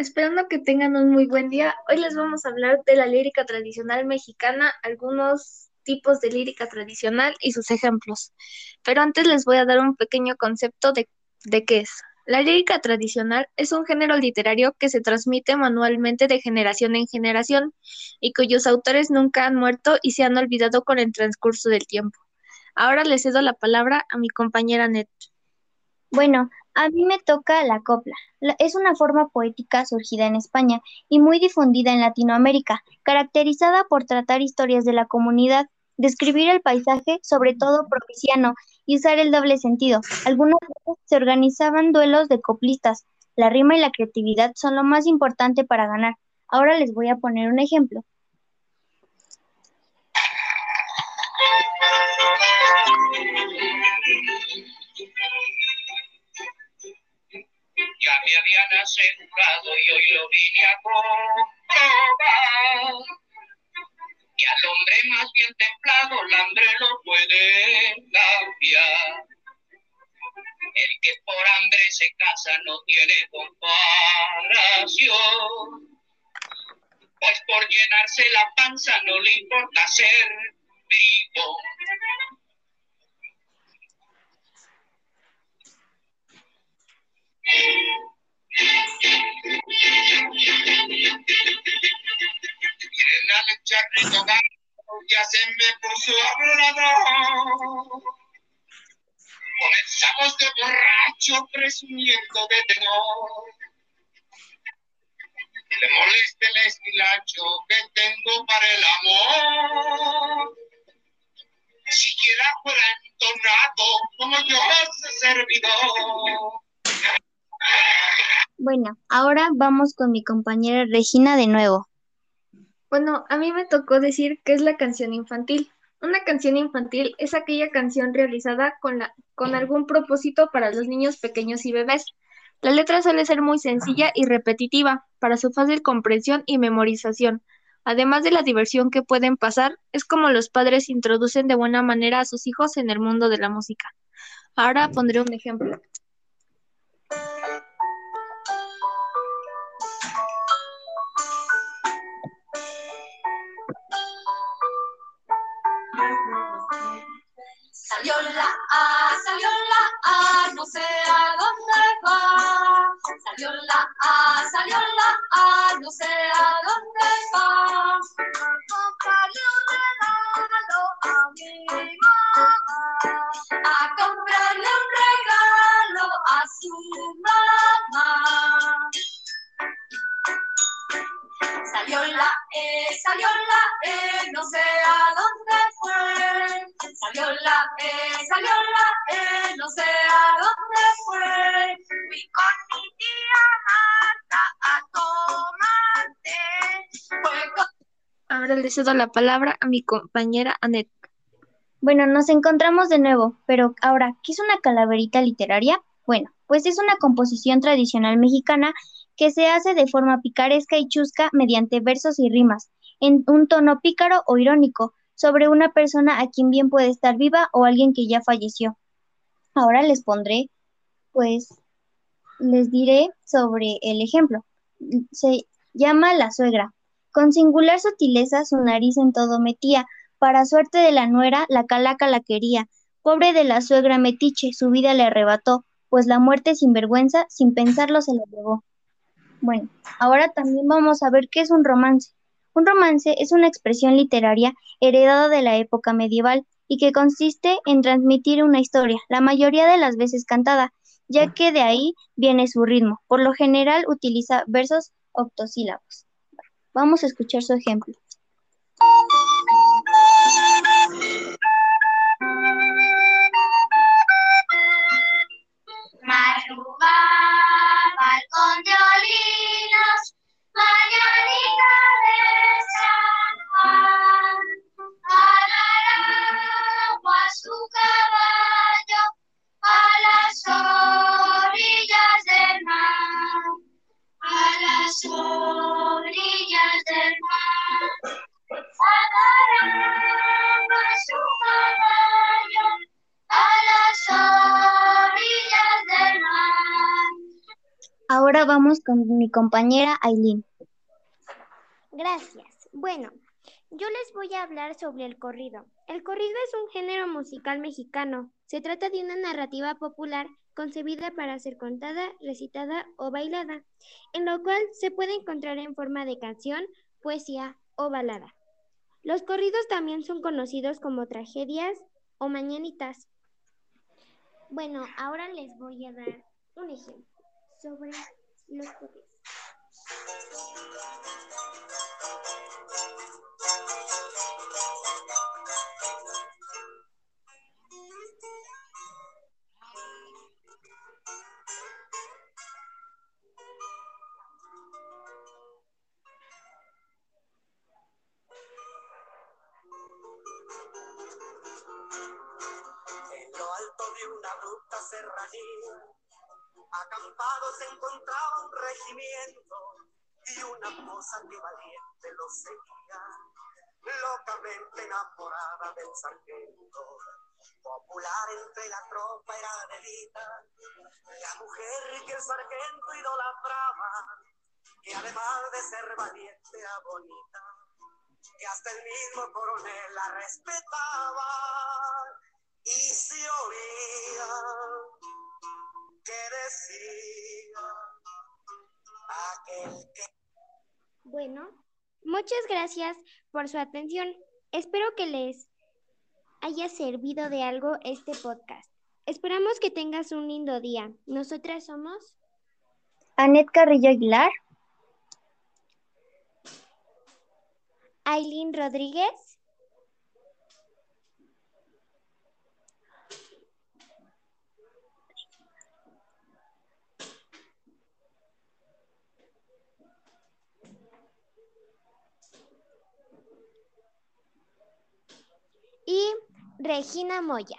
Esperando que tengan un muy buen día, hoy les vamos a hablar de la lírica tradicional mexicana, algunos tipos de lírica tradicional y sus ejemplos. Pero antes les voy a dar un pequeño concepto de, de qué es. La lírica tradicional es un género literario que se transmite manualmente de generación en generación y cuyos autores nunca han muerto y se han olvidado con el transcurso del tiempo. Ahora le cedo la palabra a mi compañera Net. Bueno, a mí me toca la copla. Es una forma poética surgida en España y muy difundida en Latinoamérica, caracterizada por tratar historias de la comunidad, describir el paisaje, sobre todo provinciano, y usar el doble sentido. Algunas veces se organizaban duelos de coplistas. La rima y la creatividad son lo más importante para ganar. Ahora les voy a poner un ejemplo. Asegurado y hoy lo vine a comprobar. Y al hombre más bien templado, el hambre lo puede cambiar. El que por hambre se casa no tiene comparación. Pues por llenarse la panza no le importa ser vivo. Miren al charrito ya se me puso hablador. Comenzamos de borracho presumiendo de tenor. Le moleste el estilacho que tengo para el amor. Siquiera fuera entonado como yo ese servidor. Bueno, ahora vamos con mi compañera Regina de nuevo. Bueno, a mí me tocó decir que es la canción infantil. Una canción infantil es aquella canción realizada con, con algún propósito para los niños pequeños y bebés. La letra suele ser muy sencilla y repetitiva para su fácil comprensión y memorización. Además de la diversión que pueden pasar, es como los padres introducen de buena manera a sus hijos en el mundo de la música. Ahora pondré un ejemplo. Salió la A, salió la A, no sé a dónde va. Salió la A, salió la A, no sé a dónde va. A comprarle cedo la palabra a mi compañera Anet. Bueno, nos encontramos de nuevo, pero ahora, ¿qué es una calaverita literaria? Bueno, pues es una composición tradicional mexicana que se hace de forma picaresca y chusca mediante versos y rimas, en un tono pícaro o irónico, sobre una persona a quien bien puede estar viva o alguien que ya falleció. Ahora les pondré, pues, les diré sobre el ejemplo. Se llama La suegra. Con singular sutileza su nariz en todo metía, para suerte de la nuera, la calaca la quería. Pobre de la suegra metiche, su vida le arrebató, pues la muerte sin vergüenza, sin pensarlo, se la llevó. Bueno, ahora también vamos a ver qué es un romance. Un romance es una expresión literaria heredada de la época medieval y que consiste en transmitir una historia, la mayoría de las veces cantada, ya que de ahí viene su ritmo. Por lo general utiliza versos octosílabos. Vamos a escuchar su ejemplo. Ahora vamos con mi compañera Aileen. Gracias. Bueno, yo les voy a hablar sobre el corrido. El corrido es un género musical mexicano. Se trata de una narrativa popular concebida para ser contada, recitada o bailada, en lo cual se puede encontrar en forma de canción, poesía o balada. Los corridos también son conocidos como tragedias o mañanitas. Bueno, ahora les voy a dar un ejemplo sobre los corridos. En lo alto de una abrupta serranía, acampado se encontraba un regimiento y una moza que valiente lo seguía, locamente enamorada del sargento. Popular entre la tropa era Adelita, la mujer que el sargento idolatraba, que además de ser valiente era bonita, que hasta el mismo coronel la respetaba y se oía Bueno, muchas gracias por su atención. Espero que les haya servido de algo este podcast. Esperamos que tengas un lindo día. Nosotras somos Anet Carrillo Aguilar. Aileen Rodríguez, y Regina Moya.